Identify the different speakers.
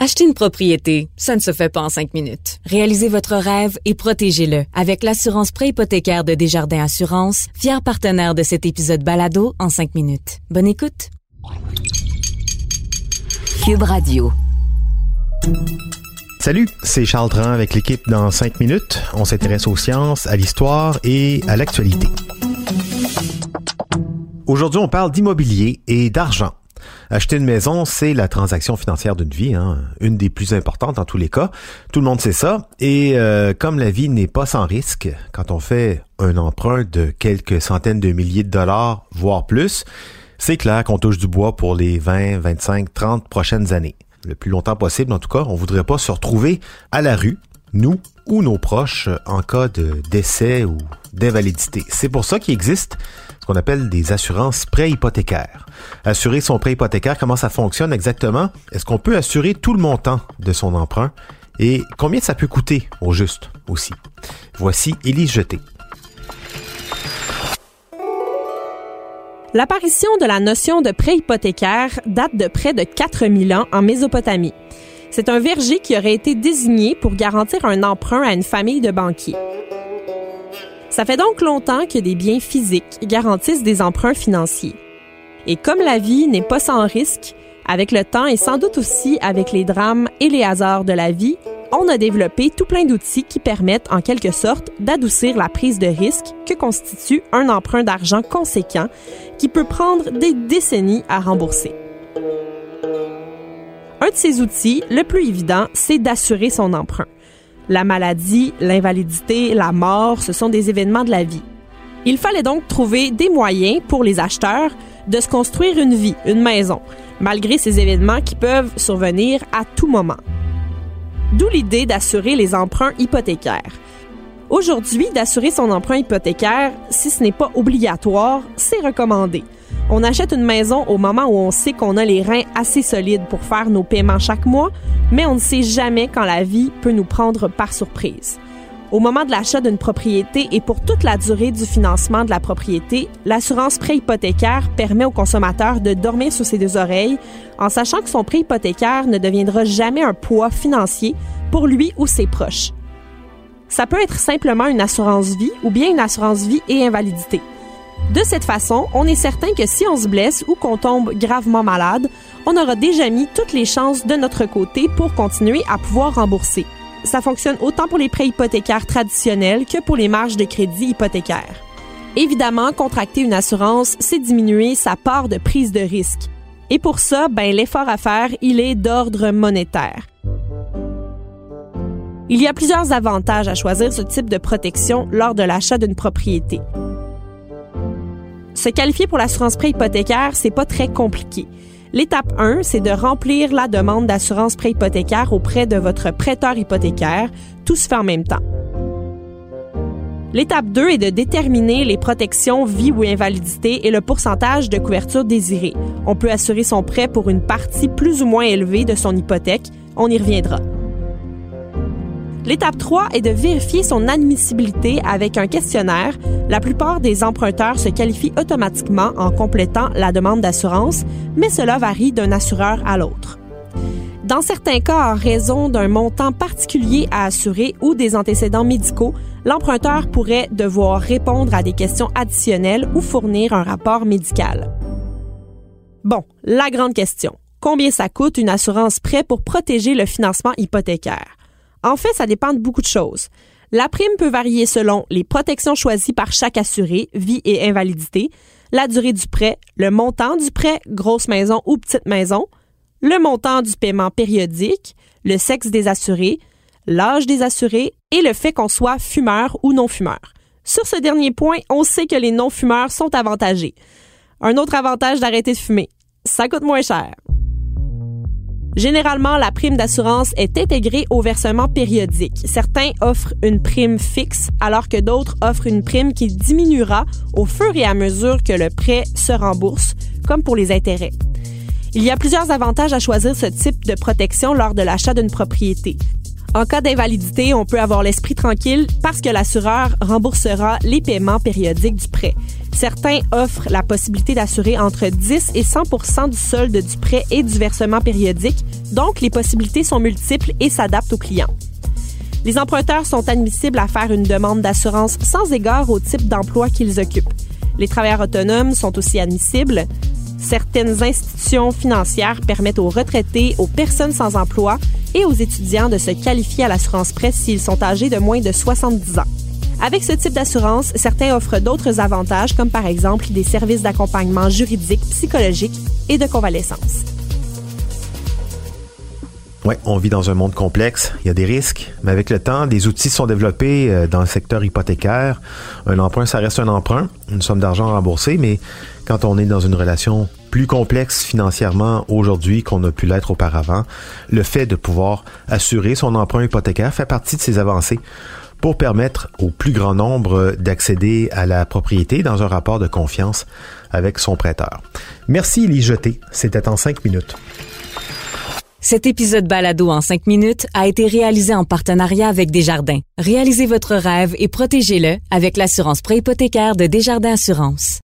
Speaker 1: Acheter une propriété, ça ne se fait pas en cinq minutes. Réalisez votre rêve et protégez-le avec l'assurance préhypothécaire de Desjardins Assurance, fier partenaire de cet épisode balado en cinq minutes. Bonne écoute.
Speaker 2: Cube Radio.
Speaker 3: Salut, c'est Charles Dran avec l'équipe dans 5 minutes. On s'intéresse aux sciences, à l'histoire et à l'actualité. Aujourd'hui, on parle d'immobilier et d'argent. Acheter une maison, c'est la transaction financière d'une vie, hein, une des plus importantes en tous les cas. Tout le monde sait ça. Et euh, comme la vie n'est pas sans risque, quand on fait un emprunt de quelques centaines de milliers de dollars, voire plus, c'est clair qu'on touche du bois pour les 20, 25, 30 prochaines années. Le plus longtemps possible, en tout cas, on voudrait pas se retrouver à la rue, nous ou nos proches, en cas de décès ou d'invalidité. C'est pour ça qu'il existe qu'on appelle des assurances préhypothécaires. Assurer son prêt hypothécaire, comment ça fonctionne exactement? Est-ce qu'on peut assurer tout le montant de son emprunt? Et combien ça peut coûter au juste aussi? Voici Élise Jeté.
Speaker 4: L'apparition de la notion de prêt hypothécaire date de près de 4000 ans en Mésopotamie. C'est un verger qui aurait été désigné pour garantir un emprunt à une famille de banquiers. Ça fait donc longtemps que des biens physiques garantissent des emprunts financiers. Et comme la vie n'est pas sans risque, avec le temps et sans doute aussi avec les drames et les hasards de la vie, on a développé tout plein d'outils qui permettent en quelque sorte d'adoucir la prise de risque que constitue un emprunt d'argent conséquent qui peut prendre des décennies à rembourser. De ces outils, le plus évident, c'est d'assurer son emprunt. La maladie, l'invalidité, la mort, ce sont des événements de la vie. Il fallait donc trouver des moyens pour les acheteurs de se construire une vie, une maison, malgré ces événements qui peuvent survenir à tout moment. D'où l'idée d'assurer les emprunts hypothécaires. Aujourd'hui, d'assurer son emprunt hypothécaire, si ce n'est pas obligatoire, c'est recommandé. On achète une maison au moment où on sait qu'on a les reins assez solides pour faire nos paiements chaque mois, mais on ne sait jamais quand la vie peut nous prendre par surprise. Au moment de l'achat d'une propriété et pour toute la durée du financement de la propriété, l'assurance prêt hypothécaire permet au consommateur de dormir sur ses deux oreilles en sachant que son prêt hypothécaire ne deviendra jamais un poids financier pour lui ou ses proches. Ça peut être simplement une assurance vie ou bien une assurance vie et invalidité. De cette façon, on est certain que si on se blesse ou qu'on tombe gravement malade, on aura déjà mis toutes les chances de notre côté pour continuer à pouvoir rembourser. Ça fonctionne autant pour les prêts hypothécaires traditionnels que pour les marges de crédit hypothécaires. Évidemment, contracter une assurance, c'est diminuer sa part de prise de risque. Et pour ça, ben, l'effort à faire, il est d'ordre monétaire. Il y a plusieurs avantages à choisir ce type de protection lors de l'achat d'une propriété. Se qualifier pour l'assurance prêt hypothécaire, c'est pas très compliqué. L'étape 1, c'est de remplir la demande d'assurance prêt hypothécaire auprès de votre prêteur hypothécaire. Tout se fait en même temps. L'étape 2 est de déterminer les protections vie ou invalidité et le pourcentage de couverture désiré. On peut assurer son prêt pour une partie plus ou moins élevée de son hypothèque. On y reviendra. L'étape 3 est de vérifier son admissibilité avec un questionnaire. La plupart des emprunteurs se qualifient automatiquement en complétant la demande d'assurance, mais cela varie d'un assureur à l'autre. Dans certains cas, en raison d'un montant particulier à assurer ou des antécédents médicaux, l'emprunteur pourrait devoir répondre à des questions additionnelles ou fournir un rapport médical. Bon, la grande question. Combien ça coûte une assurance prêt pour protéger le financement hypothécaire? En fait, ça dépend de beaucoup de choses. La prime peut varier selon les protections choisies par chaque assuré, vie et invalidité, la durée du prêt, le montant du prêt, grosse maison ou petite maison, le montant du paiement périodique, le sexe des assurés, l'âge des assurés et le fait qu'on soit fumeur ou non fumeur. Sur ce dernier point, on sait que les non-fumeurs sont avantagés. Un autre avantage d'arrêter de fumer, ça coûte moins cher. Généralement, la prime d'assurance est intégrée au versement périodique. Certains offrent une prime fixe, alors que d'autres offrent une prime qui diminuera au fur et à mesure que le prêt se rembourse, comme pour les intérêts. Il y a plusieurs avantages à choisir ce type de protection lors de l'achat d'une propriété. En cas d'invalidité, on peut avoir l'esprit tranquille parce que l'assureur remboursera les paiements périodiques du prêt. Certains offrent la possibilité d'assurer entre 10 et 100% du solde du prêt et du versement périodique, donc les possibilités sont multiples et s'adaptent aux clients. Les emprunteurs sont admissibles à faire une demande d'assurance sans égard au type d'emploi qu'ils occupent. Les travailleurs autonomes sont aussi admissibles. Certaines institutions financières permettent aux retraités, aux personnes sans emploi et aux étudiants de se qualifier à l'assurance presse s'ils sont âgés de moins de 70 ans. Avec ce type d'assurance, certains offrent d'autres avantages comme par exemple des services d'accompagnement juridique, psychologique et de convalescence.
Speaker 3: Oui, on vit dans un monde complexe, il y a des risques, mais avec le temps, des outils sont développés euh, dans le secteur hypothécaire. Un emprunt, ça reste un emprunt, une somme d'argent remboursée, mais quand on est dans une relation plus complexe financièrement aujourd'hui qu'on a pu l'être auparavant, le fait de pouvoir assurer son emprunt hypothécaire fait partie de ces avancées pour permettre au plus grand nombre d'accéder à la propriété dans un rapport de confiance avec son prêteur. Merci, Elie Jeté. C'était en cinq minutes.
Speaker 1: Cet épisode balado en 5 minutes a été réalisé en partenariat avec Desjardins. Réalisez votre rêve et protégez-le avec l'assurance préhypothécaire de Desjardins Assurance.